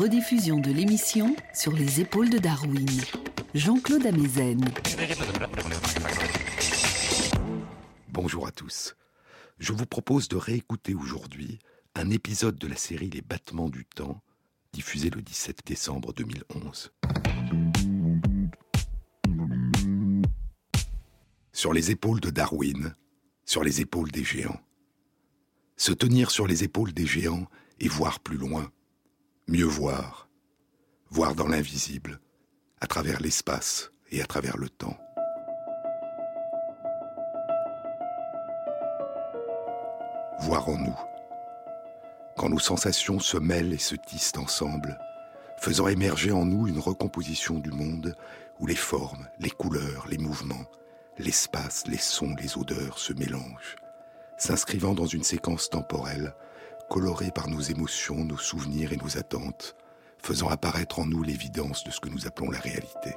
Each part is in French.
Rediffusion de l'émission sur les épaules de Darwin. Jean-Claude Amezen. Bonjour à tous. Je vous propose de réécouter aujourd'hui un épisode de la série Les battements du temps, diffusé le 17 décembre 2011. Sur les épaules de Darwin, sur les épaules des géants. Se tenir sur les épaules des géants et voir plus loin, mieux voir, voir dans l'invisible, à travers l'espace et à travers le temps. Voir en nous. Quand nos sensations se mêlent et se tissent ensemble, faisant émerger en nous une recomposition du monde où les formes, les couleurs, les mouvements, l'espace, les sons, les odeurs se mélangent, s'inscrivant dans une séquence temporelle colorée par nos émotions, nos souvenirs et nos attentes, faisant apparaître en nous l'évidence de ce que nous appelons la réalité.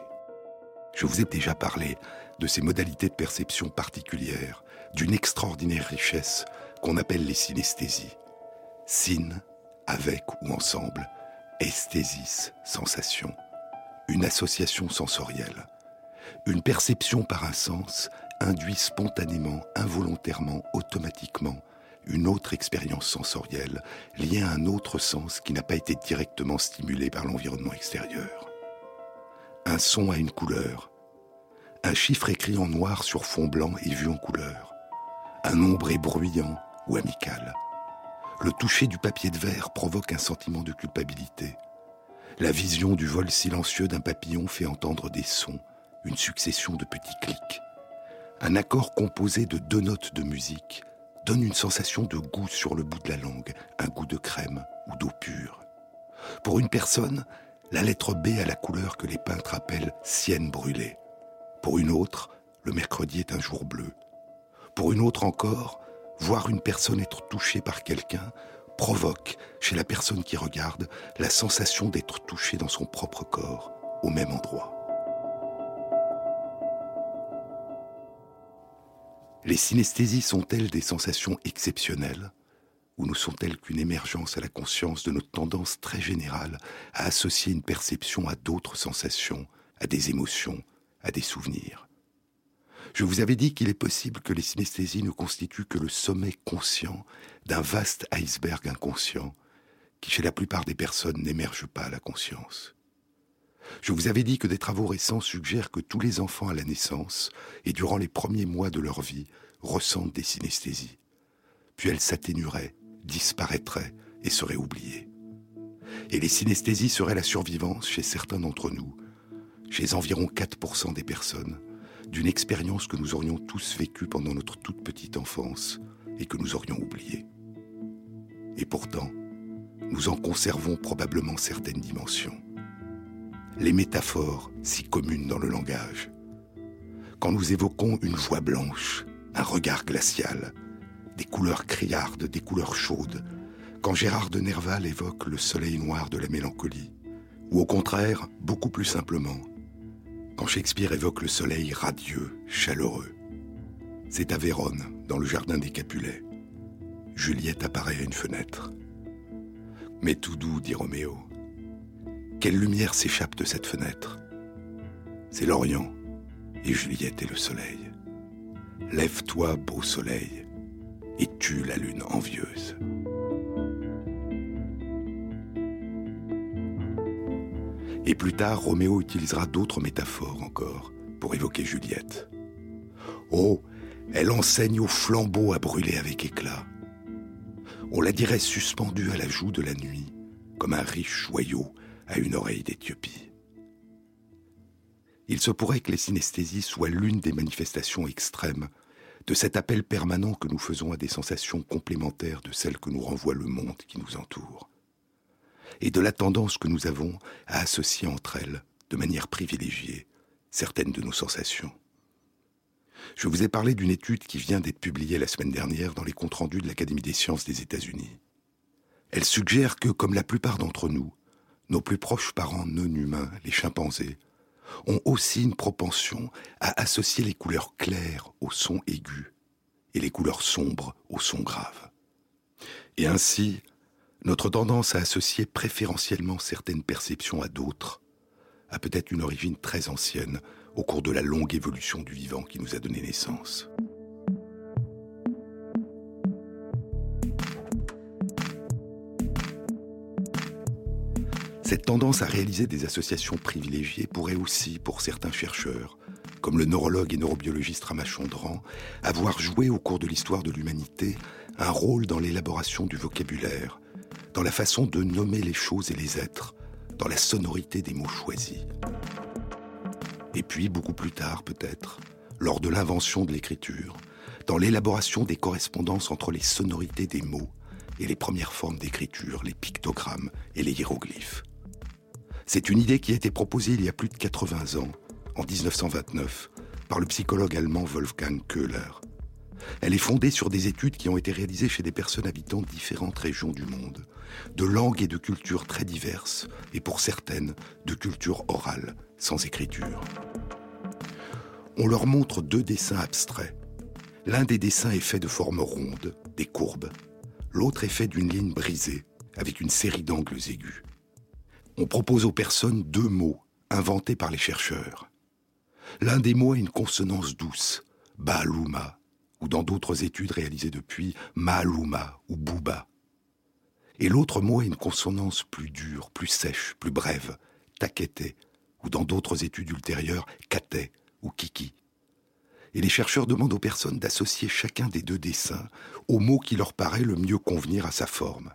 Je vous ai déjà parlé de ces modalités de perception particulières, d'une extraordinaire richesse qu'on appelle les synesthésies. Syn, avec ou ensemble, esthésis, sensation, une association sensorielle. Une perception par un sens induit spontanément, involontairement, automatiquement une autre expérience sensorielle liée à un autre sens qui n'a pas été directement stimulé par l'environnement extérieur. Un son a une couleur. Un chiffre écrit en noir sur fond blanc est vu en couleur. Un nombre est bruyant ou amical. Le toucher du papier de verre provoque un sentiment de culpabilité. La vision du vol silencieux d'un papillon fait entendre des sons, une succession de petits clics. Un accord composé de deux notes de musique donne une sensation de goût sur le bout de la langue, un goût de crème ou d'eau pure. Pour une personne, la lettre B a la couleur que les peintres appellent sienne brûlée. Pour une autre, le mercredi est un jour bleu. Pour une autre encore, voir une personne être touchée par quelqu'un provoque chez la personne qui regarde la sensation d'être touchée dans son propre corps, au même endroit. Les synesthésies sont-elles des sensations exceptionnelles ou ne sont-elles qu'une émergence à la conscience de notre tendance très générale à associer une perception à d'autres sensations, à des émotions, à des souvenirs? Je vous avais dit qu'il est possible que les synesthésies ne constituent que le sommet conscient d'un vaste iceberg inconscient qui chez la plupart des personnes n'émerge pas à la conscience. Je vous avais dit que des travaux récents suggèrent que tous les enfants à la naissance et durant les premiers mois de leur vie ressentent des synesthésies. Puis elles s'atténueraient, disparaîtraient et seraient oubliées. Et les synesthésies seraient la survivance chez certains d'entre nous, chez environ 4% des personnes, d'une expérience que nous aurions tous vécue pendant notre toute petite enfance et que nous aurions oubliée. Et pourtant, nous en conservons probablement certaines dimensions les métaphores si communes dans le langage. Quand nous évoquons une voix blanche, un regard glacial, des couleurs criardes, des couleurs chaudes, quand Gérard de Nerval évoque le soleil noir de la mélancolie, ou au contraire, beaucoup plus simplement, quand Shakespeare évoque le soleil radieux, chaleureux. C'est à Vérone, dans le jardin des Capulets. Juliette apparaît à une fenêtre. Mais tout doux, dit Roméo, quelle lumière s'échappe de cette fenêtre C'est l'Orient, et Juliette est le soleil. Lève-toi, beau soleil, et tue la lune envieuse. Et plus tard, Roméo utilisera d'autres métaphores encore pour évoquer Juliette. Oh, elle enseigne au flambeau à brûler avec éclat. On la dirait suspendue à la joue de la nuit, comme un riche joyau à une oreille d'Éthiopie. Il se pourrait que les synesthésies soient l'une des manifestations extrêmes de cet appel permanent que nous faisons à des sensations complémentaires de celles que nous renvoie le monde qui nous entoure, et de la tendance que nous avons à associer entre elles, de manière privilégiée, certaines de nos sensations. Je vous ai parlé d'une étude qui vient d'être publiée la semaine dernière dans les comptes rendus de l'Académie des sciences des États-Unis. Elle suggère que, comme la plupart d'entre nous, nos plus proches parents non humains, les chimpanzés, ont aussi une propension à associer les couleurs claires aux sons aigus et les couleurs sombres aux sons graves. Et ainsi, Notre tendance à associer préférentiellement certaines perceptions à d'autres a peut-être une origine très ancienne au cours de la longue évolution du vivant qui nous a donné naissance. Cette tendance à réaliser des associations privilégiées pourrait aussi, pour certains chercheurs, comme le neurologue et neurobiologiste Ramachandran, avoir joué au cours de l'histoire de l'humanité un rôle dans l'élaboration du vocabulaire, dans la façon de nommer les choses et les êtres, dans la sonorité des mots choisis. Et puis, beaucoup plus tard peut-être, lors de l'invention de l'écriture, dans l'élaboration des correspondances entre les sonorités des mots et les premières formes d'écriture, les pictogrammes et les hiéroglyphes. C'est une idée qui a été proposée il y a plus de 80 ans en 1929 par le psychologue allemand Wolfgang Köhler. Elle est fondée sur des études qui ont été réalisées chez des personnes habitant différentes régions du monde, de langues et de cultures très diverses, et pour certaines, de cultures orales, sans écriture. On leur montre deux dessins abstraits. L'un des dessins est fait de formes rondes, des courbes. L'autre est fait d'une ligne brisée, avec une série d'angles aigus. On propose aux personnes deux mots inventés par les chercheurs. L'un des mots a une consonance douce, Baaluma, ou dans d'autres études réalisées depuis, Maaluma ou Bouba. Et l'autre mot a une consonance plus dure, plus sèche, plus brève, Takete, ou dans d'autres études ultérieures, Kate ou Kiki. Et les chercheurs demandent aux personnes d'associer chacun des deux dessins au mot qui leur paraît le mieux convenir à sa forme.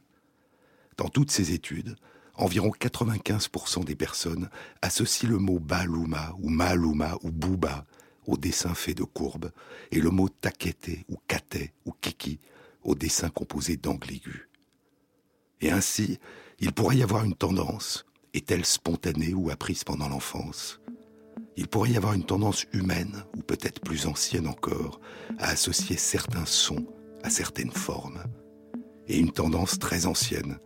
Dans toutes ces études, environ 95% des personnes associent le mot baluma ou maluma ou bouba au dessin fait de courbes et le mot takete ou kate ou kiki au dessin composé d'angles aigus. Et ainsi, il pourrait y avoir une tendance, est-elle spontanée ou apprise pendant l'enfance? Il pourrait y avoir une tendance humaine, ou peut-être plus ancienne encore, à associer certains sons à certaines formes. Et une tendance très ancienne,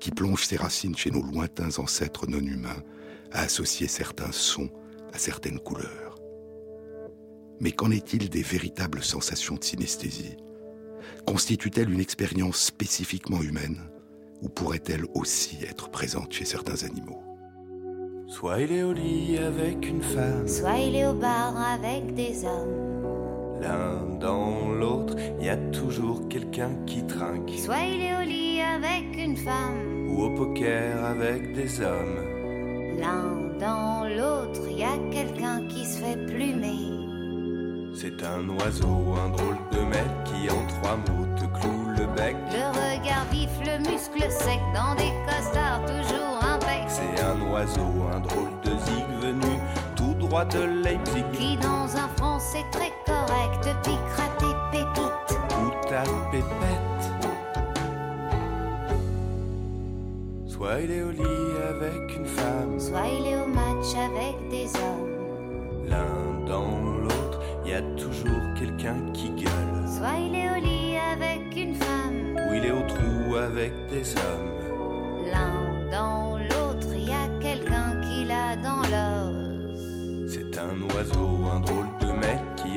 qui plonge ses racines chez nos lointains ancêtres non humains, à associer certains sons à certaines couleurs. Mais qu'en est-il des véritables sensations de synesthésie? Constitue-t-elle une expérience spécifiquement humaine ou pourrait-elle aussi être présente chez certains animaux? Soit il est au lit avec une femme, soit il est au bar avec des hommes. L'un dans l'autre, il y a toujours quelqu'un qui trinque. Soit il est au lit avec une femme, ou au poker avec des hommes. L'un dans l'autre, il y a quelqu'un qui se fait plumer. C'est un oiseau, un drôle de mec qui en trois mots te cloue le bec. Le regard vif, le muscle sec, dans des costards toujours impec. C'est un oiseau, un drôle de de Leipzig. Qui dans un français très correct piquera tes pépites. Ou ta pépette. Soit il est au lit avec une femme, soit il est au match avec des hommes. L'un dans l'autre, il y a toujours quelqu'un qui gueule. Soit il est au lit avec une femme, ou il est au trou avec des hommes. L'un dans l'autre,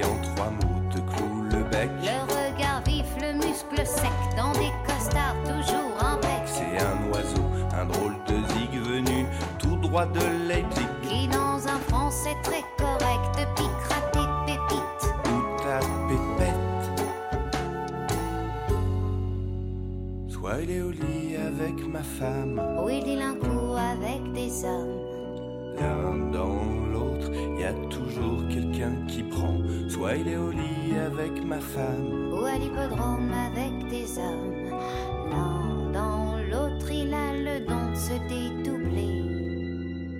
en trois mots te cloue le bec. Le regard vif, le muscle sec, dans des costards toujours impec. C'est un oiseau, un drôle de zig venu tout droit de Leipzig. Qui dans un français très correct piquera tes pépites. Ou ta pépette. Soit il est au lit avec ma femme, Ou il dit l'un coup avec des hommes. L'un dans l'autre, il y a toujours quelqu'un qui prend. Soit il est au lit avec ma femme, Ou à l'hippodrome avec des hommes. L'un dans l'autre, il a le don de se dédoubler.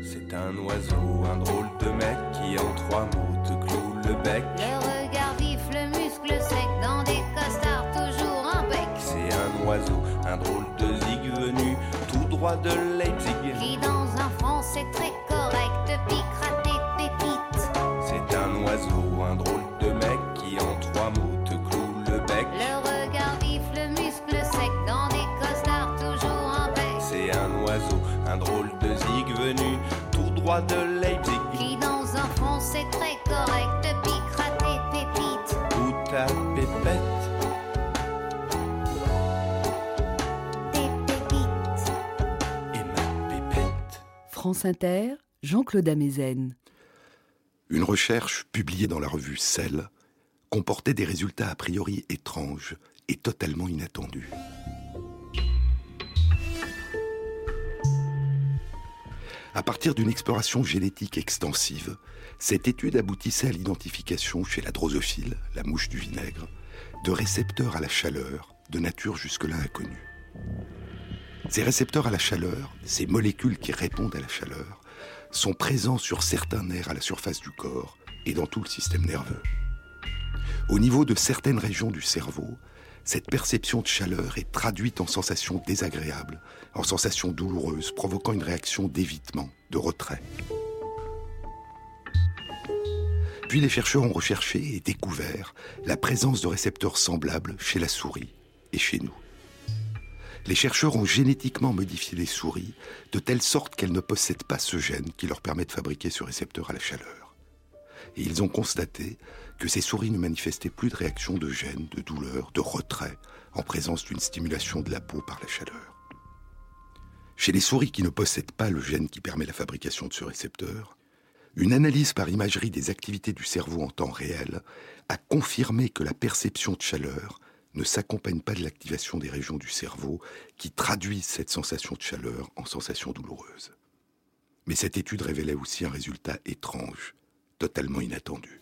c'est un oiseau, un drôle de mec qui en trois mots te cloue le bec. Le regard vif, le muscle sec, dans des costards toujours impec. C'est un oiseau, un drôle de zig venu tout droit de Leipzig. Qui dans un français très C'est un oiseau, un drôle de mec qui en trois mots te cloue le bec. Le regard vif, le muscle sec, dans des costards toujours impec. C'est un oiseau, un drôle de zig venu tout droit de Leipzig. Qui dans un français très correct piquera tes pépites. Ou ta pépette. Tes pépites. France Inter, Jean-Claude Amezen. Une recherche publiée dans la revue Cell comportait des résultats a priori étranges et totalement inattendus. À partir d'une exploration génétique extensive, cette étude aboutissait à l'identification chez la drosophile, la mouche du vinaigre, de récepteurs à la chaleur de nature jusque-là inconnue. Ces récepteurs à la chaleur, ces molécules qui répondent à la chaleur, sont présents sur certains nerfs à la surface du corps et dans tout le système nerveux. Au niveau de certaines régions du cerveau, cette perception de chaleur est traduite en sensations désagréables, en sensations douloureuses, provoquant une réaction d'évitement, de retrait. Puis les chercheurs ont recherché et découvert la présence de récepteurs semblables chez la souris et chez nous. Les chercheurs ont génétiquement modifié les souris de telle sorte qu'elles ne possèdent pas ce gène qui leur permet de fabriquer ce récepteur à la chaleur. Et ils ont constaté que ces souris ne manifestaient plus de réaction de gêne, de douleur, de retrait en présence d'une stimulation de la peau par la chaleur. Chez les souris qui ne possèdent pas le gène qui permet la fabrication de ce récepteur, une analyse par imagerie des activités du cerveau en temps réel a confirmé que la perception de chaleur ne s'accompagne pas de l'activation des régions du cerveau qui traduisent cette sensation de chaleur en sensation douloureuse. Mais cette étude révélait aussi un résultat étrange, totalement inattendu.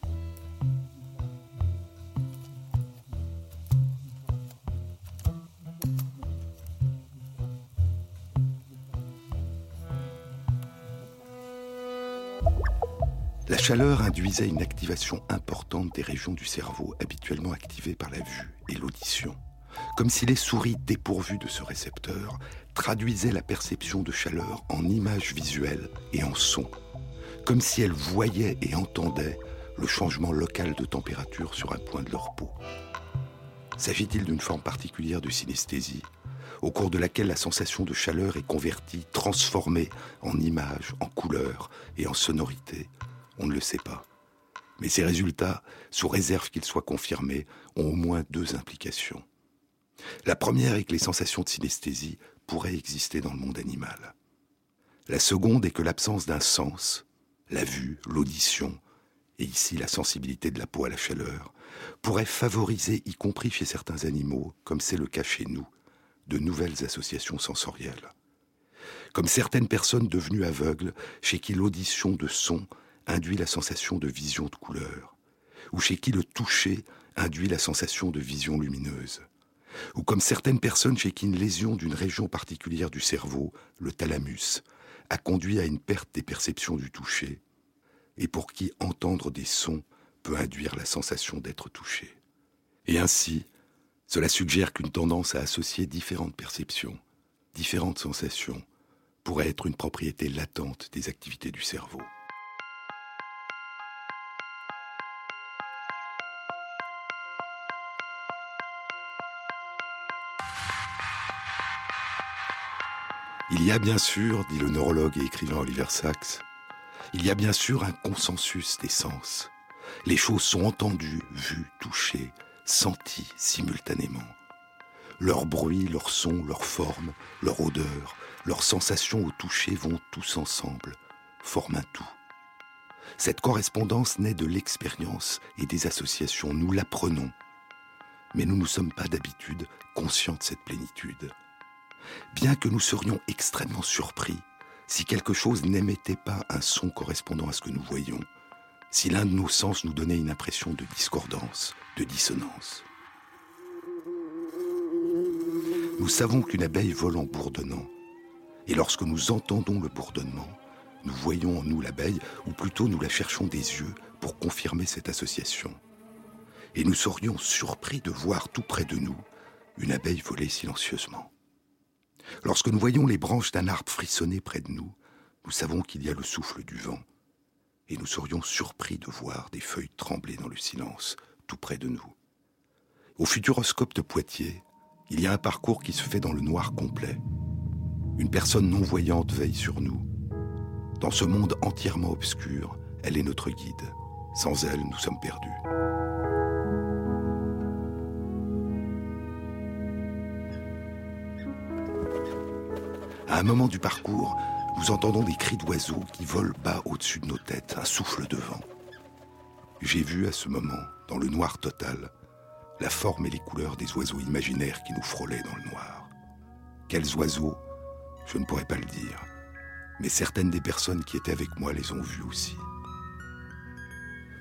La chaleur induisait une activation importante des régions du cerveau habituellement activées par la vue et l'audition, comme si les souris dépourvues de ce récepteur traduisaient la perception de chaleur en images visuelles et en sons, comme si elles voyaient et entendaient le changement local de température sur un point de leur peau. S'agit-il d'une forme particulière de synesthésie, au cours de laquelle la sensation de chaleur est convertie, transformée en images, en couleurs et en sonorités on ne le sait pas. Mais ces résultats, sous réserve qu'ils soient confirmés, ont au moins deux implications. La première est que les sensations de synesthésie pourraient exister dans le monde animal. La seconde est que l'absence d'un sens, la vue, l'audition, et ici la sensibilité de la peau à la chaleur, pourrait favoriser, y compris chez certains animaux, comme c'est le cas chez nous, de nouvelles associations sensorielles. Comme certaines personnes devenues aveugles, chez qui l'audition de son induit la sensation de vision de couleur, ou chez qui le toucher induit la sensation de vision lumineuse, ou comme certaines personnes chez qui une lésion d'une région particulière du cerveau, le thalamus, a conduit à une perte des perceptions du toucher, et pour qui entendre des sons peut induire la sensation d'être touché. Et ainsi, cela suggère qu'une tendance à associer différentes perceptions, différentes sensations, pourrait être une propriété latente des activités du cerveau. Il y a bien sûr, dit le neurologue et écrivain Oliver Sacks, il y a bien sûr un consensus des sens. Les choses sont entendues, vues, touchées, senties simultanément. Leur bruit, leur son, leur forme, leur odeur, leurs sensations au toucher vont tous ensemble, forment un tout. Cette correspondance naît de l'expérience et des associations, nous l'apprenons. Mais nous ne sommes pas d'habitude conscients de cette plénitude bien que nous serions extrêmement surpris si quelque chose n'émettait pas un son correspondant à ce que nous voyons, si l'un de nos sens nous donnait une impression de discordance, de dissonance. Nous savons qu'une abeille vole en bourdonnant, et lorsque nous entendons le bourdonnement, nous voyons en nous l'abeille, ou plutôt nous la cherchons des yeux pour confirmer cette association. Et nous serions surpris de voir tout près de nous une abeille voler silencieusement. Lorsque nous voyons les branches d'un arbre frissonner près de nous, nous savons qu'il y a le souffle du vent, et nous serions surpris de voir des feuilles trembler dans le silence, tout près de nous. Au futuroscope de Poitiers, il y a un parcours qui se fait dans le noir complet. Une personne non-voyante veille sur nous. Dans ce monde entièrement obscur, elle est notre guide. Sans elle, nous sommes perdus. À un moment du parcours, nous entendons des cris d'oiseaux qui volent bas au-dessus de nos têtes, un souffle de vent. J'ai vu à ce moment, dans le noir total, la forme et les couleurs des oiseaux imaginaires qui nous frôlaient dans le noir. Quels oiseaux Je ne pourrais pas le dire, mais certaines des personnes qui étaient avec moi les ont vus aussi.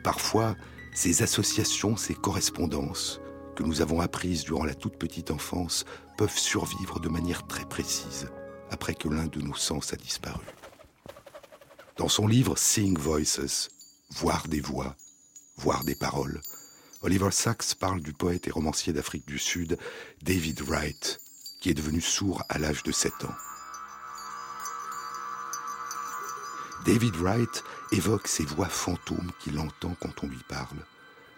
Parfois, ces associations, ces correspondances que nous avons apprises durant la toute petite enfance peuvent survivre de manière très précise après que l'un de nos sens a disparu. Dans son livre Seeing Voices, Voir des voix, voir des paroles, Oliver Sacks parle du poète et romancier d'Afrique du Sud David Wright, qui est devenu sourd à l'âge de 7 ans. David Wright évoque ces voix fantômes qu'il entend quand on lui parle,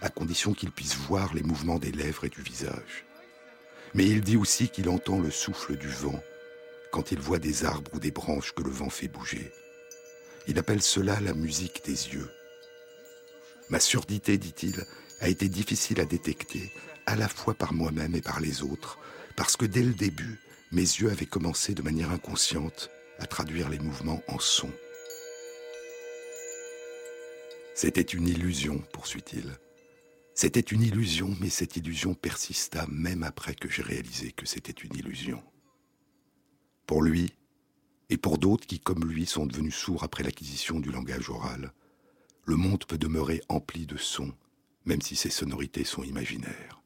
à condition qu'il puisse voir les mouvements des lèvres et du visage. Mais il dit aussi qu'il entend le souffle du vent quand il voit des arbres ou des branches que le vent fait bouger. Il appelle cela la musique des yeux. Ma surdité, dit-il, a été difficile à détecter, à la fois par moi-même et par les autres, parce que dès le début, mes yeux avaient commencé de manière inconsciente à traduire les mouvements en sons. C'était une illusion, poursuit-il. C'était une illusion, mais cette illusion persista même après que j'ai réalisé que c'était une illusion. Pour lui, et pour d'autres qui, comme lui, sont devenus sourds après l'acquisition du langage oral, le monde peut demeurer empli de sons, même si ces sonorités sont imaginaires.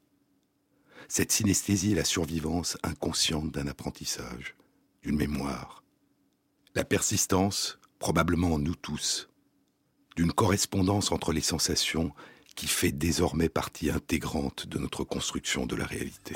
Cette synesthésie est la survivance inconsciente d'un apprentissage, d'une mémoire. La persistance, probablement en nous tous, d'une correspondance entre les sensations qui fait désormais partie intégrante de notre construction de la réalité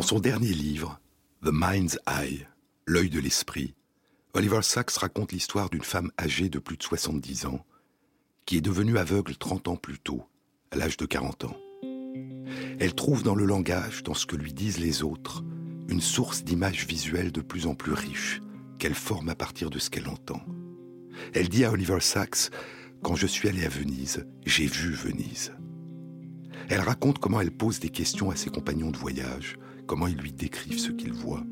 Dans son dernier livre, The Mind's Eye, L'œil de l'esprit, Oliver Sacks raconte l'histoire d'une femme âgée de plus de 70 ans qui est devenue aveugle 30 ans plus tôt, à l'âge de 40 ans. Elle trouve dans le langage, dans ce que lui disent les autres, une source d'images visuelles de plus en plus riche, qu'elle forme à partir de ce qu'elle entend. Elle dit à Oliver Sacks Quand je suis allé à Venise, j'ai vu Venise. Elle raconte comment elle pose des questions à ses compagnons de voyage, comment ils lui décrivent ce qu'ils voient.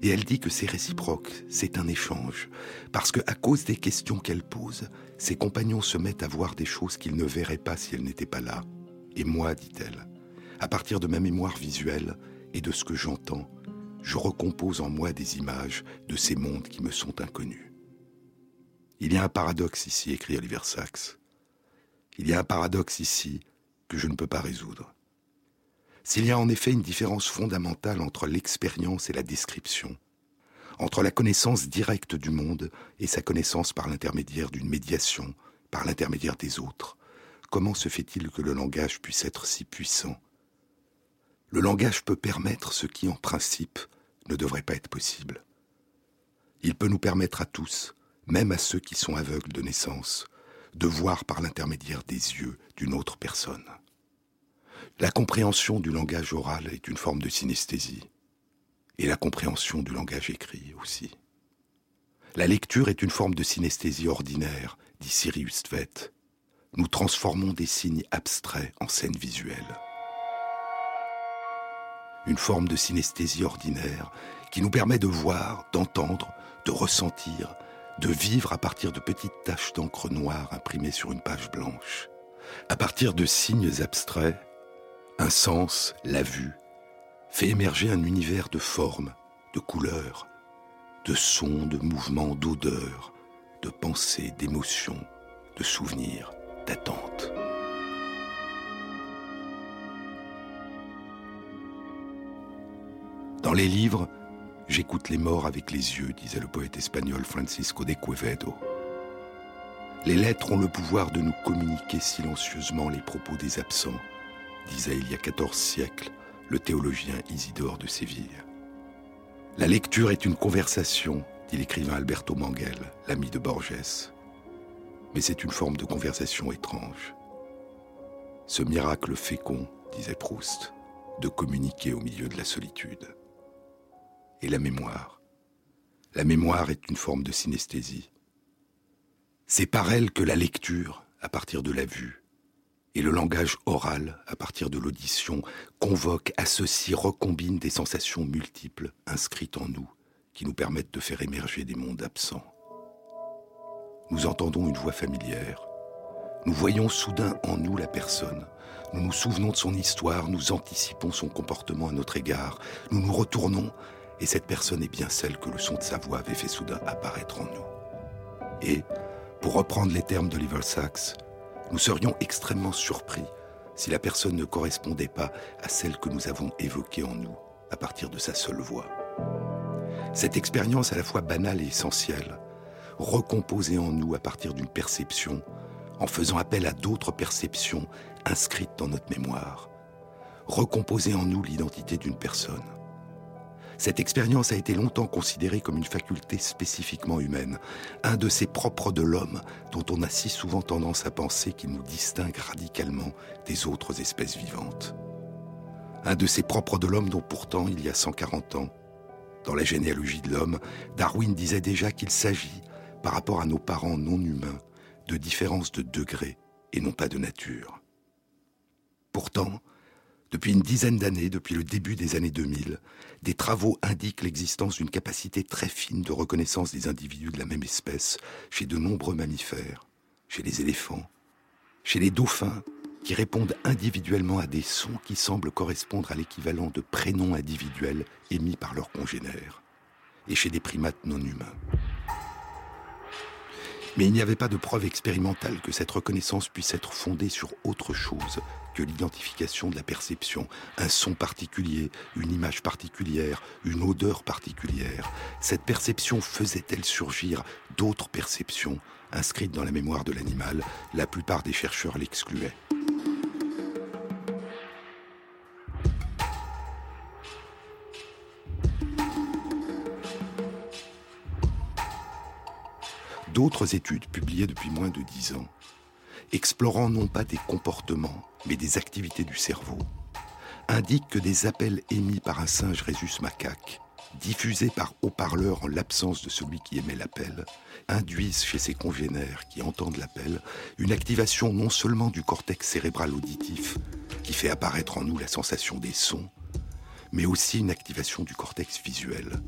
Et elle dit que c'est réciproque, c'est un échange, parce que à cause des questions qu'elle pose, ses compagnons se mettent à voir des choses qu'ils ne verraient pas si elle n'était pas là. Et moi, dit-elle, à partir de ma mémoire visuelle et de ce que j'entends, je recompose en moi des images de ces mondes qui me sont inconnus. Il y a un paradoxe ici, écrit Oliver Sacks. Il y a un paradoxe ici que je ne peux pas résoudre. S'il y a en effet une différence fondamentale entre l'expérience et la description, entre la connaissance directe du monde et sa connaissance par l'intermédiaire d'une médiation, par l'intermédiaire des autres, comment se fait-il que le langage puisse être si puissant? Le langage peut permettre ce qui, en principe, ne devrait pas être possible. Il peut nous permettre à tous, même à ceux qui sont aveugles de naissance, de voir par l'intermédiaire des yeux d'une autre personne. La compréhension du langage oral est une forme de synesthésie, et la compréhension du langage écrit aussi. La lecture est une forme de synesthésie ordinaire, dit Sirius Tvet. Nous transformons des signes abstraits en scènes visuelles. Une forme de synesthésie ordinaire qui nous permet de voir, d'entendre, de ressentir, de vivre à partir de petites taches d'encre noire imprimées sur une page blanche, à partir de signes abstraits, un sens, la vue, fait émerger un univers de formes, de couleurs, de sons, de mouvements, d'odeurs, de pensées, d'émotions, de souvenirs, d'attentes. Dans les livres, J'écoute les morts avec les yeux, disait le poète espagnol Francisco de Quevedo. Les lettres ont le pouvoir de nous communiquer silencieusement les propos des absents, disait il y a 14 siècles le théologien Isidore de Séville. La lecture est une conversation, dit l'écrivain Alberto Manguel, l'ami de Borges. Mais c'est une forme de conversation étrange. Ce miracle fécond, disait Proust, de communiquer au milieu de la solitude et la mémoire. La mémoire est une forme de synesthésie. C'est par elle que la lecture, à partir de la vue, et le langage oral, à partir de l'audition, convoque, associe, recombine des sensations multiples inscrites en nous, qui nous permettent de faire émerger des mondes absents. Nous entendons une voix familière. Nous voyons soudain en nous la personne. Nous nous souvenons de son histoire, nous anticipons son comportement à notre égard. Nous nous retournons et cette personne est bien celle que le son de sa voix avait fait soudain apparaître en nous. Et, pour reprendre les termes d'Oliver Sacks, nous serions extrêmement surpris si la personne ne correspondait pas à celle que nous avons évoquée en nous à partir de sa seule voix. Cette expérience à la fois banale et essentielle, recomposée en nous à partir d'une perception, en faisant appel à d'autres perceptions inscrites dans notre mémoire, recomposer en nous l'identité d'une personne. Cette expérience a été longtemps considérée comme une faculté spécifiquement humaine, un de ces propres de l'homme dont on a si souvent tendance à penser qu'il nous distingue radicalement des autres espèces vivantes. Un de ces propres de l'homme dont pourtant, il y a 140 ans, dans la généalogie de l'homme, Darwin disait déjà qu'il s'agit, par rapport à nos parents non humains, de différences de degrés et non pas de nature. Pourtant, depuis une dizaine d'années, depuis le début des années 2000, des travaux indiquent l'existence d'une capacité très fine de reconnaissance des individus de la même espèce chez de nombreux mammifères, chez les éléphants, chez les dauphins, qui répondent individuellement à des sons qui semblent correspondre à l'équivalent de prénoms individuels émis par leurs congénères, et chez des primates non humains. Mais il n'y avait pas de preuve expérimentale que cette reconnaissance puisse être fondée sur autre chose que l'identification de la perception, un son particulier, une image particulière, une odeur particulière. Cette perception faisait-elle surgir d'autres perceptions inscrites dans la mémoire de l'animal? La plupart des chercheurs l'excluaient. D'autres études, publiées depuis moins de dix ans, explorant non pas des comportements, mais des activités du cerveau, indiquent que des appels émis par un singe rhésus macaque, diffusés par haut-parleur en l'absence de celui qui émet l'appel, induisent chez ses congénères qui entendent l'appel une activation non seulement du cortex cérébral auditif, qui fait apparaître en nous la sensation des sons, mais aussi une activation du cortex visuel.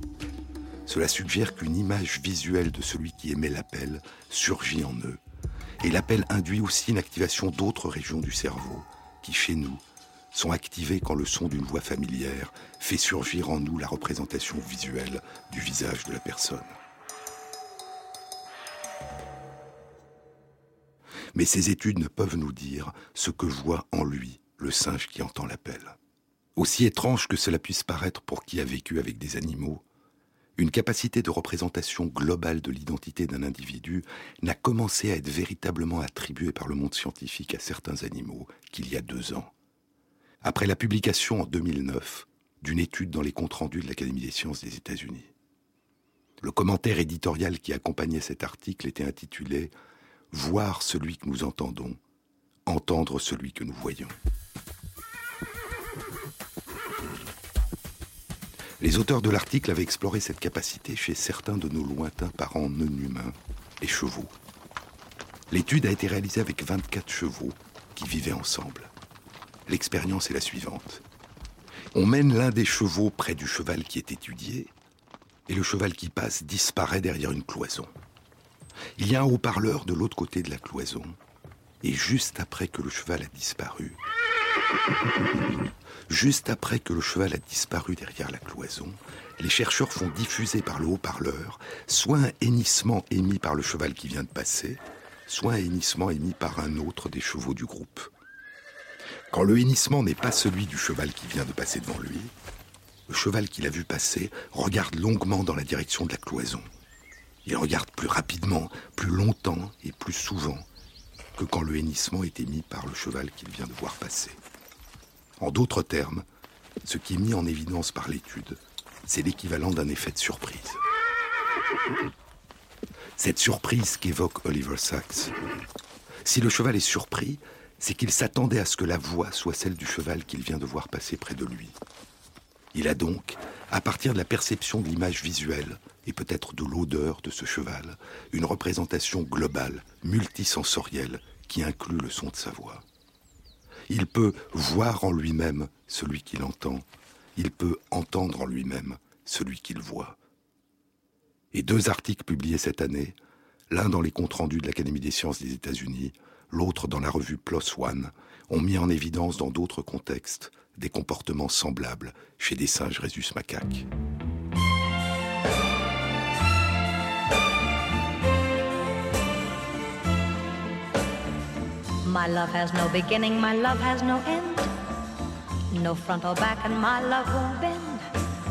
Cela suggère qu'une image visuelle de celui qui émet l'appel surgit en eux, et l'appel induit aussi une activation d'autres régions du cerveau, qui chez nous sont activées quand le son d'une voix familière fait surgir en nous la représentation visuelle du visage de la personne. Mais ces études ne peuvent nous dire ce que voit en lui le singe qui entend l'appel. Aussi étrange que cela puisse paraître pour qui a vécu avec des animaux, une capacité de représentation globale de l'identité d'un individu n'a commencé à être véritablement attribuée par le monde scientifique à certains animaux qu'il y a deux ans. Après la publication en 2009 d'une étude dans les comptes rendus de l'Académie des sciences des États-Unis. Le commentaire éditorial qui accompagnait cet article était intitulé Voir celui que nous entendons, entendre celui que nous voyons. Les auteurs de l'article avaient exploré cette capacité chez certains de nos lointains parents non humains, les chevaux. L'étude a été réalisée avec 24 chevaux qui vivaient ensemble. L'expérience est la suivante. On mène l'un des chevaux près du cheval qui est étudié, et le cheval qui passe disparaît derrière une cloison. Il y a un haut-parleur de l'autre côté de la cloison, et juste après que le cheval a disparu, Juste après que le cheval a disparu derrière la cloison, les chercheurs font diffuser par le haut-parleur soit un hennissement émis par le cheval qui vient de passer, soit un hennissement émis par un autre des chevaux du groupe. Quand le hennissement n'est pas celui du cheval qui vient de passer devant lui, le cheval qu'il a vu passer regarde longuement dans la direction de la cloison. Il regarde plus rapidement, plus longtemps et plus souvent que quand le hennissement est émis par le cheval qu'il vient de voir passer. En d'autres termes, ce qui est mis en évidence par l'étude, c'est l'équivalent d'un effet de surprise. Cette surprise qu'évoque Oliver Sacks, si le cheval est surpris, c'est qu'il s'attendait à ce que la voix soit celle du cheval qu'il vient de voir passer près de lui. Il a donc, à partir de la perception de l'image visuelle et peut-être de l'odeur de ce cheval, une représentation globale, multisensorielle, qui inclut le son de sa voix. Il peut voir en lui-même celui qu'il entend. Il peut entendre en lui-même celui qu'il voit. Et deux articles publiés cette année, l'un dans les comptes rendus de l'Académie des sciences des États-Unis, l'autre dans la revue PLOS ONE, ont mis en évidence dans d'autres contextes des comportements semblables chez des singes rhésus macaques. My love has no beginning, my love has no end. No front or back, and my love won't bend.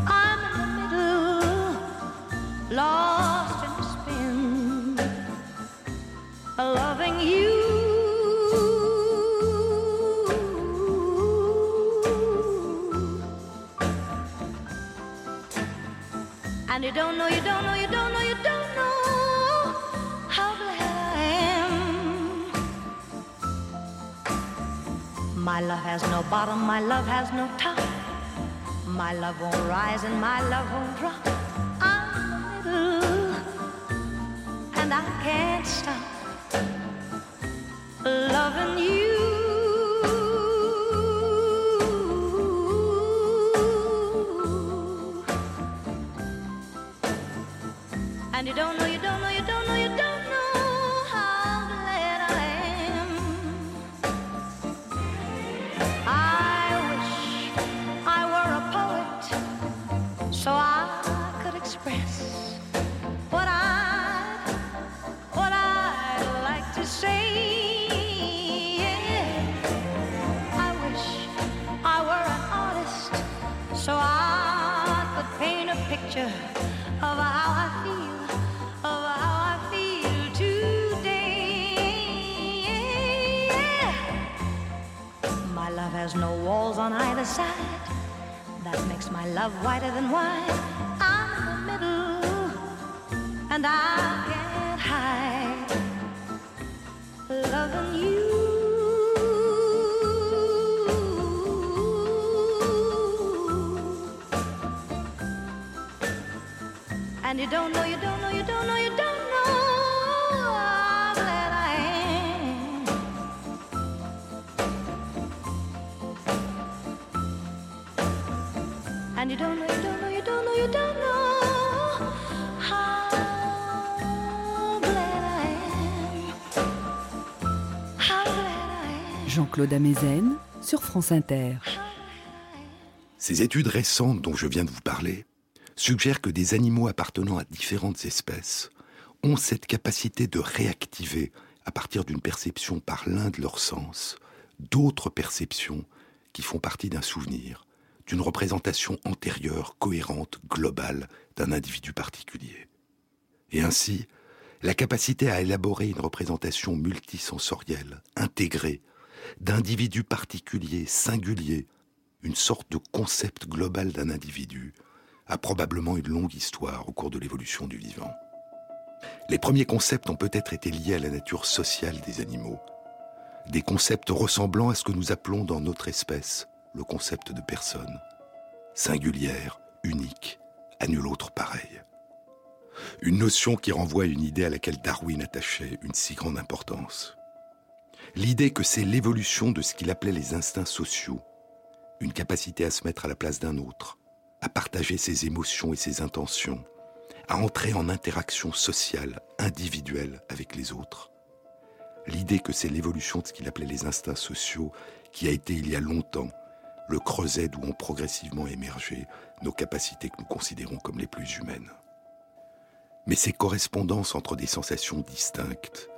I'm in the middle, lost in a spin, loving you. And you don't know, you don't know, you My love has no bottom, my love has no top. My love won't rise and my love won't drop. I'm in the and I can't stop loving you. And you don't know, picture of how I feel, of how I feel today. My love has no walls on either side. That makes my love whiter than wine. I'm in the middle, and I can't hide loving you. Jean-Claude Amezen sur France Inter. Ces études récentes dont je viens de vous parler suggèrent que des animaux appartenant à différentes espèces ont cette capacité de réactiver, à partir d'une perception par l'un de leurs sens, d'autres perceptions qui font partie d'un souvenir, d'une représentation antérieure, cohérente, globale d'un individu particulier. Et ainsi, la capacité à élaborer une représentation multisensorielle, intégrée, d'individus particuliers, singuliers, une sorte de concept global d'un individu, a probablement une longue histoire au cours de l'évolution du vivant. Les premiers concepts ont peut-être été liés à la nature sociale des animaux, des concepts ressemblant à ce que nous appelons dans notre espèce le concept de personne, singulière, unique, à nul autre pareil. Une notion qui renvoie à une idée à laquelle Darwin attachait une si grande importance. L'idée que c'est l'évolution de ce qu'il appelait les instincts sociaux, une capacité à se mettre à la place d'un autre, à partager ses émotions et ses intentions, à entrer en interaction sociale, individuelle avec les autres. L'idée que c'est l'évolution de ce qu'il appelait les instincts sociaux qui a été il y a longtemps le creuset d'où ont progressivement émergé nos capacités que nous considérons comme les plus humaines. Mais ces correspondances entre des sensations distinctes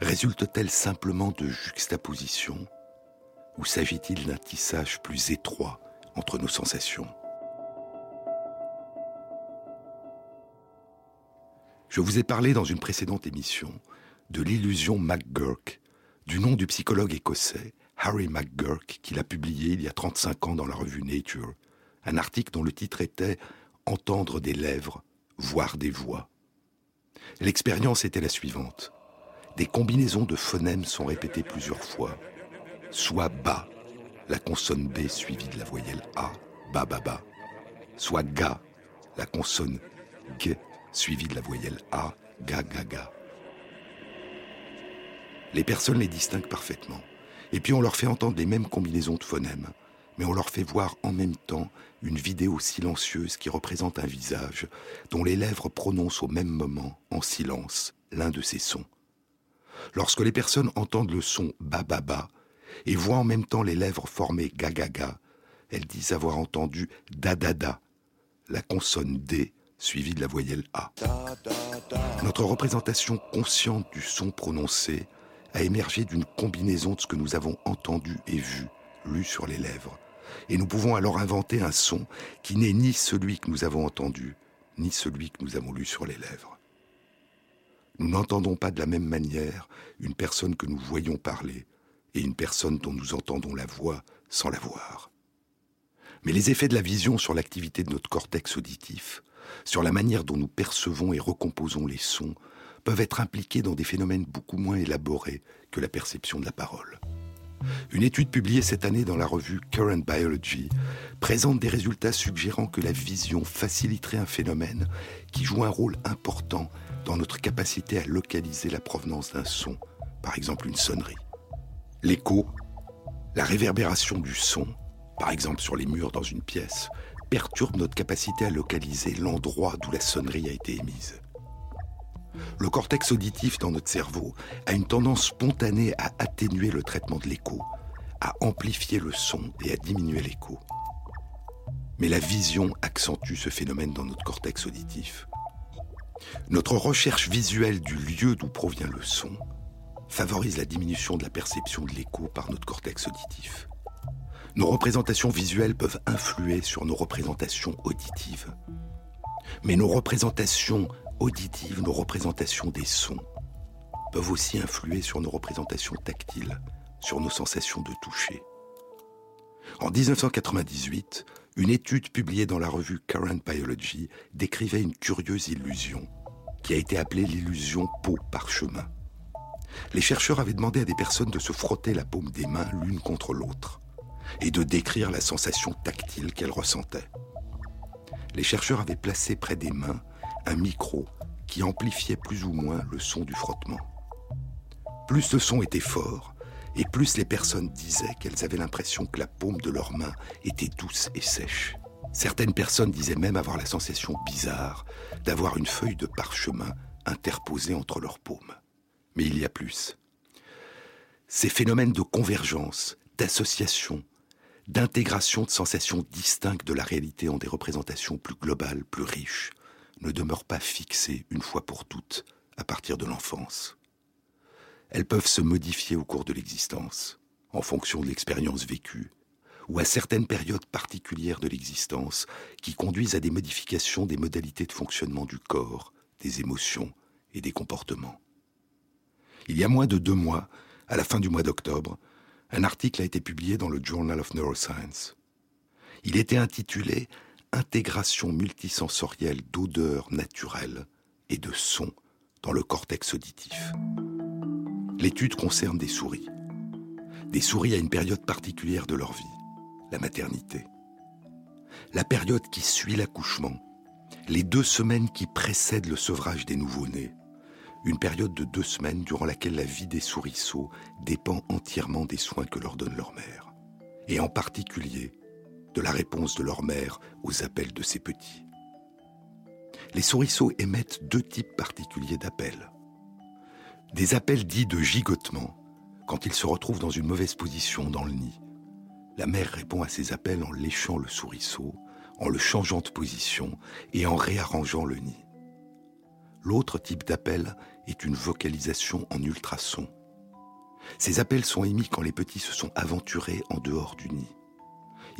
résultent-elles simplement de juxtaposition ou s'agit-il d'un tissage plus étroit entre nos sensations? Je vous ai parlé dans une précédente émission de l'illusion McGurk, du nom du psychologue écossais Harry McGurk, qu'il a publié il y a 35 ans dans la revue Nature, un article dont le titre était Entendre des lèvres, voir des voix. L'expérience était la suivante. Des combinaisons de phonèmes sont répétées plusieurs fois. Soit ba, la consonne B suivie de la voyelle A, ba ba ba. Soit ga, la consonne G suivie de la voyelle A, ga ga ga. Les personnes les distinguent parfaitement. Et puis on leur fait entendre les mêmes combinaisons de phonèmes, mais on leur fait voir en même temps une vidéo silencieuse qui représente un visage dont les lèvres prononcent au même moment, en silence, l'un de ces sons. Lorsque les personnes entendent le son ba ba ba et voient en même temps les lèvres former ga ga elles disent avoir entendu da da da, la consonne D suivie de la voyelle A. Notre représentation consciente du son prononcé a émergé d'une combinaison de ce que nous avons entendu et vu, lu sur les lèvres. Et nous pouvons alors inventer un son qui n'est ni celui que nous avons entendu, ni celui que nous avons lu sur les lèvres. Nous n'entendons pas de la même manière une personne que nous voyons parler et une personne dont nous entendons la voix sans la voir. Mais les effets de la vision sur l'activité de notre cortex auditif, sur la manière dont nous percevons et recomposons les sons, peuvent être impliqués dans des phénomènes beaucoup moins élaborés que la perception de la parole. Une étude publiée cette année dans la revue Current Biology présente des résultats suggérant que la vision faciliterait un phénomène qui joue un rôle important dans notre capacité à localiser la provenance d'un son, par exemple une sonnerie. L'écho, la réverbération du son, par exemple sur les murs dans une pièce, perturbe notre capacité à localiser l'endroit d'où la sonnerie a été émise. Le cortex auditif dans notre cerveau a une tendance spontanée à atténuer le traitement de l'écho, à amplifier le son et à diminuer l'écho. Mais la vision accentue ce phénomène dans notre cortex auditif. Notre recherche visuelle du lieu d'où provient le son favorise la diminution de la perception de l'écho par notre cortex auditif. Nos représentations visuelles peuvent influer sur nos représentations auditives. Mais nos représentations auditives, nos représentations des sons, peuvent aussi influer sur nos représentations tactiles, sur nos sensations de toucher. En 1998, une étude publiée dans la revue Current Biology décrivait une curieuse illusion qui a été appelée l'illusion peau parchemin. Les chercheurs avaient demandé à des personnes de se frotter la paume des mains l'une contre l'autre et de décrire la sensation tactile qu'elles ressentaient. Les chercheurs avaient placé près des mains un micro qui amplifiait plus ou moins le son du frottement. Plus le son était fort, et plus les personnes disaient qu'elles avaient l'impression que la paume de leurs mains était douce et sèche. Certaines personnes disaient même avoir la sensation bizarre d'avoir une feuille de parchemin interposée entre leurs paumes. Mais il y a plus. Ces phénomènes de convergence, d'association, d'intégration de sensations distinctes de la réalité en des représentations plus globales, plus riches, ne demeurent pas fixées une fois pour toutes à partir de l'enfance. Elles peuvent se modifier au cours de l'existence, en fonction de l'expérience vécue, ou à certaines périodes particulières de l'existence qui conduisent à des modifications des modalités de fonctionnement du corps, des émotions et des comportements. Il y a moins de deux mois, à la fin du mois d'octobre, un article a été publié dans le Journal of Neuroscience. Il était intitulé Intégration multisensorielle d'odeurs naturelles et de sons dans le cortex auditif. L'étude concerne des souris. Des souris à une période particulière de leur vie, la maternité. La période qui suit l'accouchement, les deux semaines qui précèdent le sevrage des nouveau-nés, une période de deux semaines durant laquelle la vie des souriceaux dépend entièrement des soins que leur donne leur mère, et en particulier de la réponse de leur mère aux appels de ses petits. Les souriceaux émettent deux types particuliers d'appels. Des appels dits de gigotement, quand ils se retrouvent dans une mauvaise position dans le nid. La mère répond à ces appels en léchant le souriceau, en le changeant de position et en réarrangeant le nid. L'autre type d'appel est une vocalisation en ultrasons. Ces appels sont émis quand les petits se sont aventurés en dehors du nid.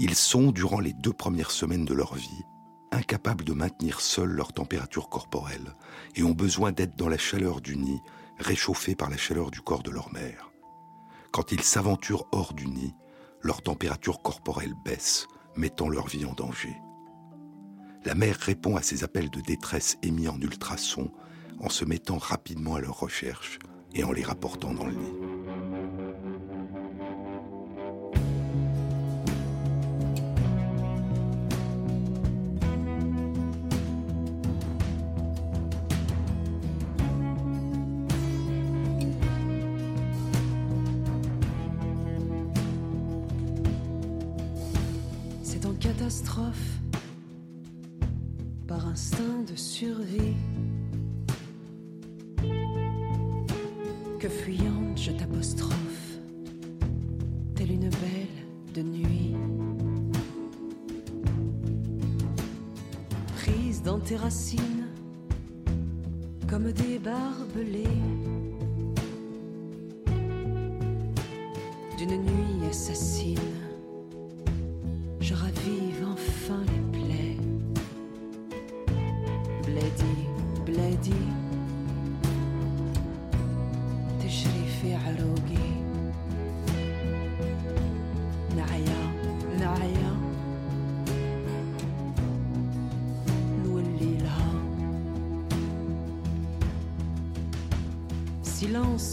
Ils sont, durant les deux premières semaines de leur vie, incapables de maintenir seuls leur température corporelle et ont besoin d'être dans la chaleur du nid réchauffés par la chaleur du corps de leur mère. Quand ils s'aventurent hors du nid, leur température corporelle baisse, mettant leur vie en danger. La mère répond à ces appels de détresse émis en ultrasons en se mettant rapidement à leur recherche et en les rapportant dans le nid.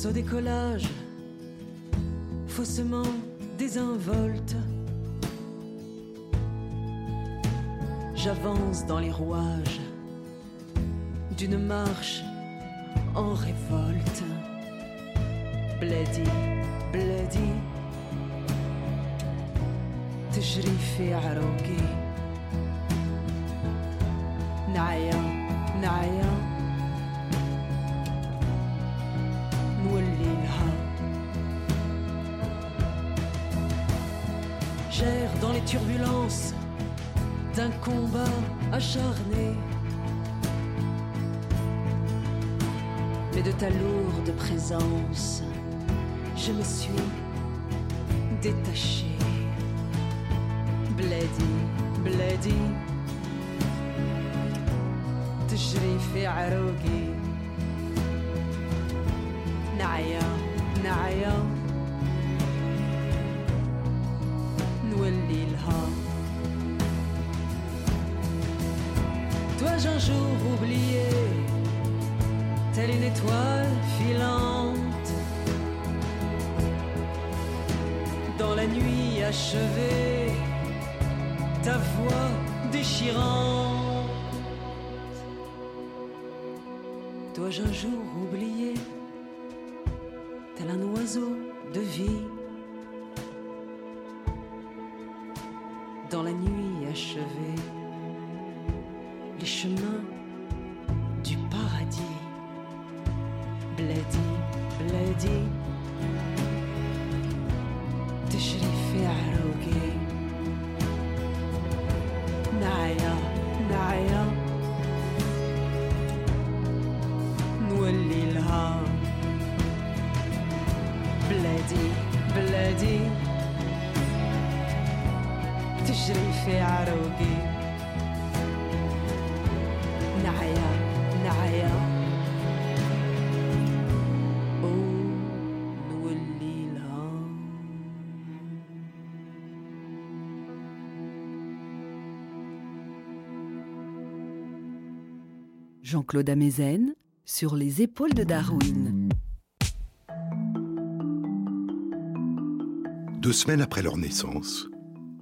au décollage, faussement désinvolte. J'avance dans les rouages d'une marche en révolte. Bloody, bloody, تجري في عروقي نعيا نعيا dans les turbulences d'un combat acharné. Mais de ta lourde présence, je me suis détaché. Bledi, bledi, تجري في عروقي نعيا نعيا telle une étoile filante. Dans la nuit achevée, ta voix déchirante. Dois-je un jour oublier, tel un oiseau de vie? Dans la nuit achevée, les chemins Jean-Claude Amezen sur les épaules de Darwin. Deux semaines après leur naissance,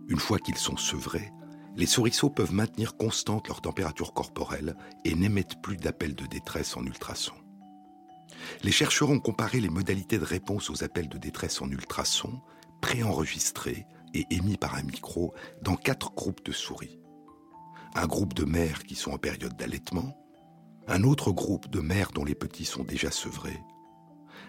une fois qu'ils sont sevrés, les souriceaux peuvent maintenir constante leur température corporelle et n'émettent plus d'appels de détresse en ultrasons. Les chercheurs ont comparé les modalités de réponse aux appels de détresse en ultrasons, préenregistrés et émis par un micro, dans quatre groupes de souris. Un groupe de mères qui sont en période d'allaitement, un autre groupe de mères dont les petits sont déjà sevrés,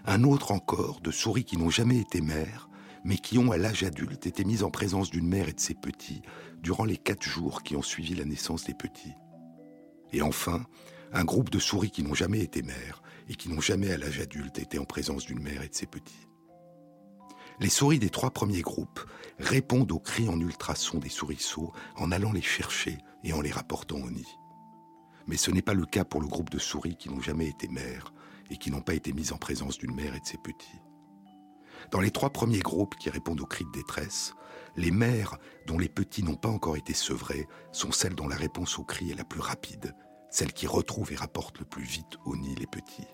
un autre encore de souris qui n'ont jamais été mères, mais qui ont à l'âge adulte été mises en présence d'une mère et de ses petits durant les quatre jours qui ont suivi la naissance des petits. Et enfin, un groupe de souris qui n'ont jamais été mères et qui n'ont jamais à l'âge adulte été en présence d'une mère et de ses petits. Les souris des trois premiers groupes répondent aux cris en ultrasons des souriceaux en allant les chercher et en les rapportant au nid. Mais ce n'est pas le cas pour le groupe de souris qui n'ont jamais été mères et qui n'ont pas été mises en présence d'une mère et de ses petits. Dans les trois premiers groupes qui répondent aux cris de détresse, les mères dont les petits n'ont pas encore été sevrés sont celles dont la réponse aux cris est la plus rapide, celles qui retrouvent et rapportent le plus vite au nid les petits.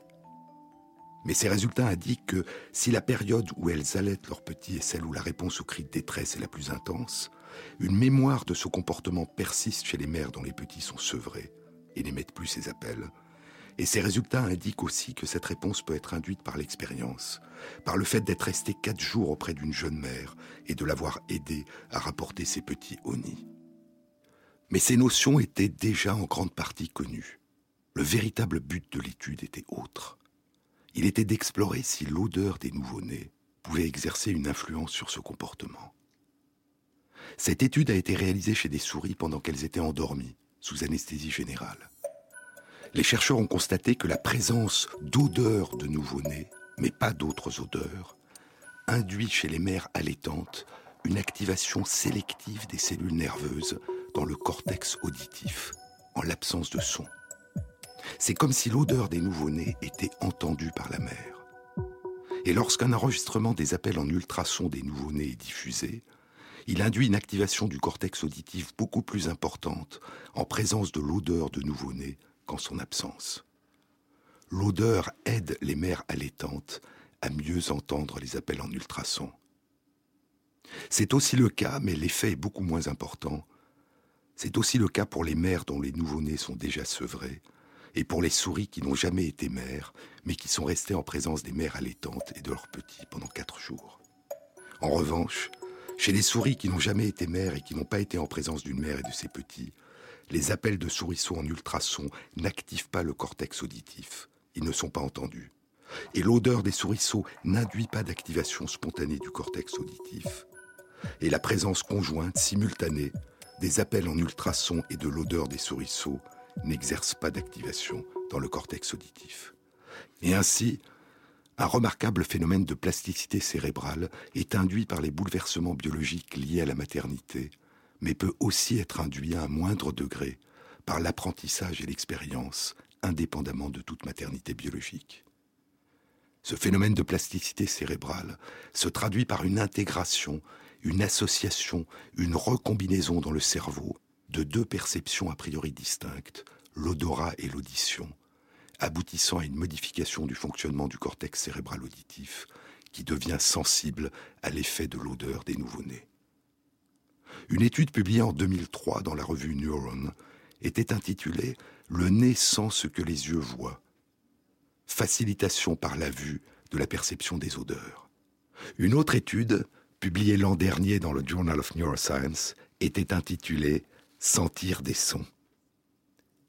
Mais ces résultats indiquent que si la période où elles allaitent leurs petits est celle où la réponse aux cris de détresse est la plus intense, une mémoire de ce comportement persiste chez les mères dont les petits sont sevrés et n'émettent plus ces appels. Et ces résultats indiquent aussi que cette réponse peut être induite par l'expérience, par le fait d'être resté quatre jours auprès d'une jeune mère et de l'avoir aidée à rapporter ses petits au nid. Mais ces notions étaient déjà en grande partie connues. Le véritable but de l'étude était autre. Il était d'explorer si l'odeur des nouveau-nés pouvait exercer une influence sur ce comportement. Cette étude a été réalisée chez des souris pendant qu'elles étaient endormies, sous anesthésie générale. Les chercheurs ont constaté que la présence d'odeurs de nouveau-nés, mais pas d'autres odeurs, induit chez les mères allaitantes une activation sélective des cellules nerveuses dans le cortex auditif, en l'absence de son. C'est comme si l'odeur des nouveau-nés était entendue par la mère. Et lorsqu'un enregistrement des appels en ultrasons des nouveau-nés est diffusé, il induit une activation du cortex auditif beaucoup plus importante en présence de l'odeur de nouveau-né qu'en son absence. L'odeur aide les mères allaitantes à mieux entendre les appels en ultrasons. C'est aussi le cas, mais l'effet est beaucoup moins important. C'est aussi le cas pour les mères dont les nouveau-nés sont déjà sevrés, et pour les souris qui n'ont jamais été mères, mais qui sont restées en présence des mères allaitantes et de leurs petits pendant quatre jours. En revanche, chez les souris qui n'ont jamais été mères et qui n'ont pas été en présence d'une mère et de ses petits, les appels de souriceaux en ultrasons n'activent pas le cortex auditif. Ils ne sont pas entendus. Et l'odeur des souriceaux n'induit pas d'activation spontanée du cortex auditif. Et la présence conjointe, simultanée, des appels en ultrasons et de l'odeur des souriceaux n'exerce pas d'activation dans le cortex auditif. Et ainsi, un remarquable phénomène de plasticité cérébrale est induit par les bouleversements biologiques liés à la maternité, mais peut aussi être induit à un moindre degré par l'apprentissage et l'expérience, indépendamment de toute maternité biologique. Ce phénomène de plasticité cérébrale se traduit par une intégration, une association, une recombinaison dans le cerveau de deux perceptions a priori distinctes, l'odorat et l'audition, aboutissant à une modification du fonctionnement du cortex cérébral auditif qui devient sensible à l'effet de l'odeur des nouveau-nés. Une étude publiée en 2003 dans la revue Neuron était intitulée Le nez sent ce que les yeux voient. Facilitation par la vue de la perception des odeurs. Une autre étude, publiée l'an dernier dans le Journal of Neuroscience, était intitulée Sentir des sons.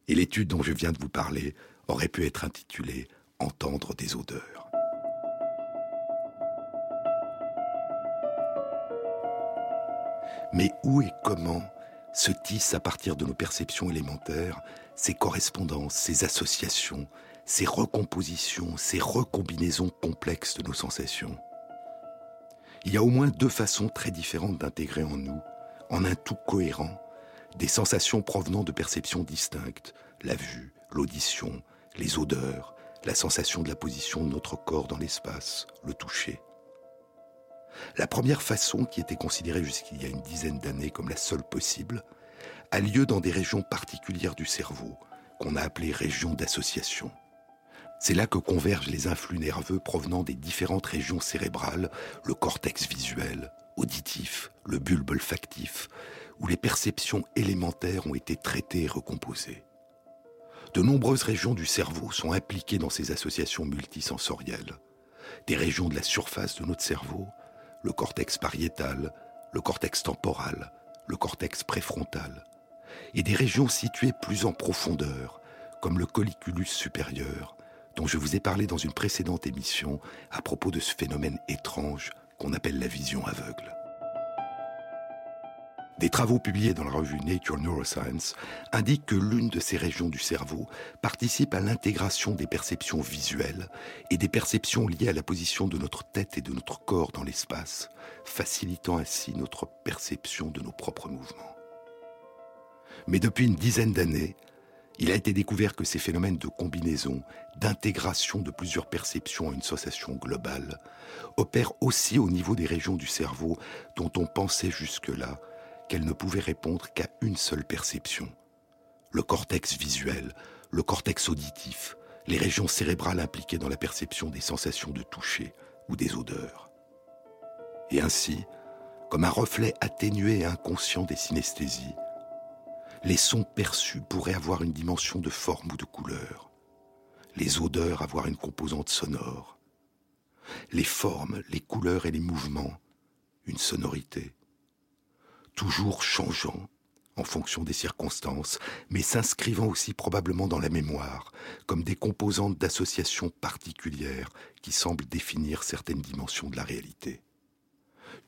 Et l'étude dont je viens de vous parler aurait pu être intitulée Entendre des odeurs. Mais où et comment se tissent à partir de nos perceptions élémentaires ces correspondances, ces associations, ces recompositions, ces recombinaisons complexes de nos sensations? Il y a au moins deux façons très différentes d'intégrer en nous, en un tout cohérent, des sensations provenant de perceptions distinctes, la vue, l'audition, les odeurs, la sensation de la position de notre corps dans l'espace, le toucher. La première façon, qui était considérée jusqu'il y a une dizaine d'années comme la seule possible, a lieu dans des régions particulières du cerveau, qu'on a appelées régions d'association. C'est là que convergent les influx nerveux provenant des différentes régions cérébrales, le cortex visuel, auditif, le bulbe olfactif, où les perceptions élémentaires ont été traitées et recomposées. De nombreuses régions du cerveau sont impliquées dans ces associations multisensorielles. Des régions de la surface de notre cerveau, le cortex pariétal, le cortex temporal, le cortex préfrontal, et des régions situées plus en profondeur, comme le colliculus supérieur, dont je vous ai parlé dans une précédente émission à propos de ce phénomène étrange qu'on appelle la vision aveugle. Des travaux publiés dans la revue Nature Neuroscience indiquent que l'une de ces régions du cerveau participe à l'intégration des perceptions visuelles et des perceptions liées à la position de notre tête et de notre corps dans l'espace, facilitant ainsi notre perception de nos propres mouvements. Mais depuis une dizaine d'années, il a été découvert que ces phénomènes de combinaison, d'intégration de plusieurs perceptions à une sensation globale, opèrent aussi au niveau des régions du cerveau dont on pensait jusque-là qu'elle ne pouvait répondre qu'à une seule perception. Le cortex visuel, le cortex auditif, les régions cérébrales impliquées dans la perception des sensations de toucher ou des odeurs. Et ainsi, comme un reflet atténué et inconscient des synesthésies, les sons perçus pourraient avoir une dimension de forme ou de couleur, les odeurs avoir une composante sonore, les formes, les couleurs et les mouvements, une sonorité, toujours changeant en fonction des circonstances, mais s'inscrivant aussi probablement dans la mémoire, comme des composantes d'associations particulières qui semblent définir certaines dimensions de la réalité.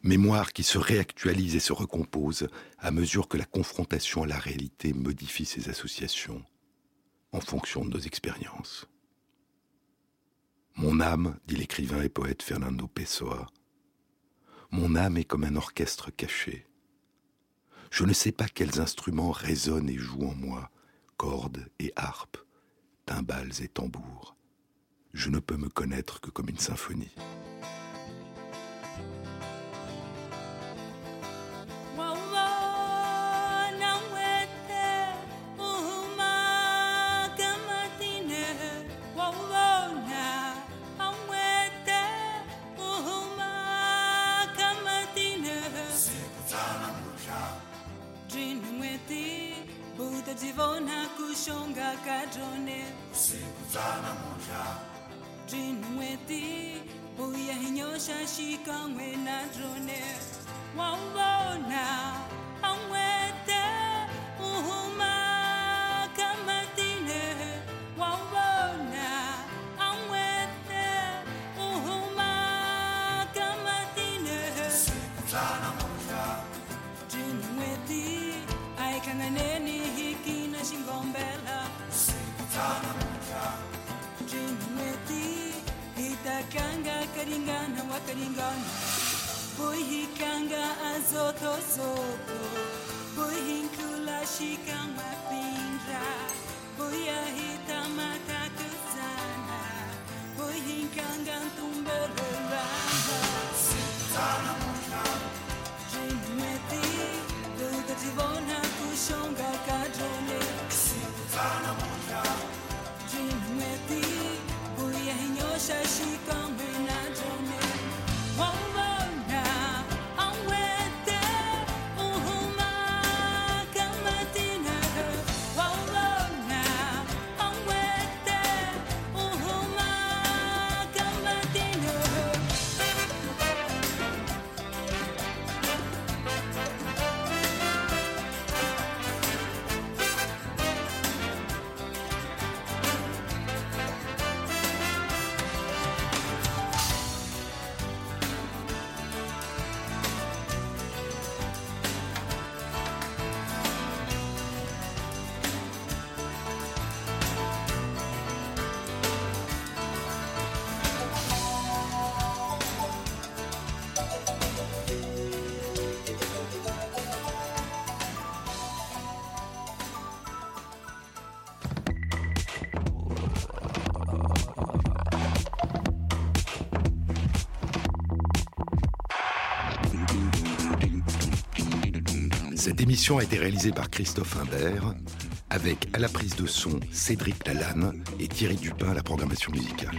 Mémoire qui se réactualise et se recompose à mesure que la confrontation à la réalité modifie ses associations en fonction de nos expériences. Mon âme, dit l'écrivain et poète Fernando Pessoa, mon âme est comme un orchestre caché je ne sais pas quels instruments résonnent et jouent en moi, cordes et harpes, timbales et tambours. Je ne peux me connaître que comme une symphonie. Cette émission a été réalisée par Christophe Imbert, avec à la prise de son Cédric Lalanne et Thierry Dupin à la programmation musicale.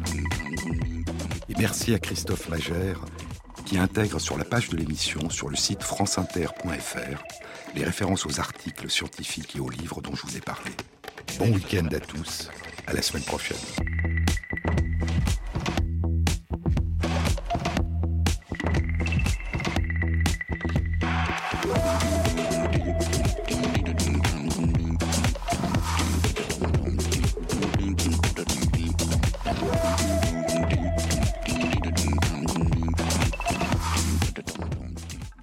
Et merci à Christophe Magère qui intègre sur la page de l'émission sur le site franceinter.fr les références aux articles scientifiques et aux livres dont je vous ai parlé. Bon week-end à tous, à la semaine prochaine.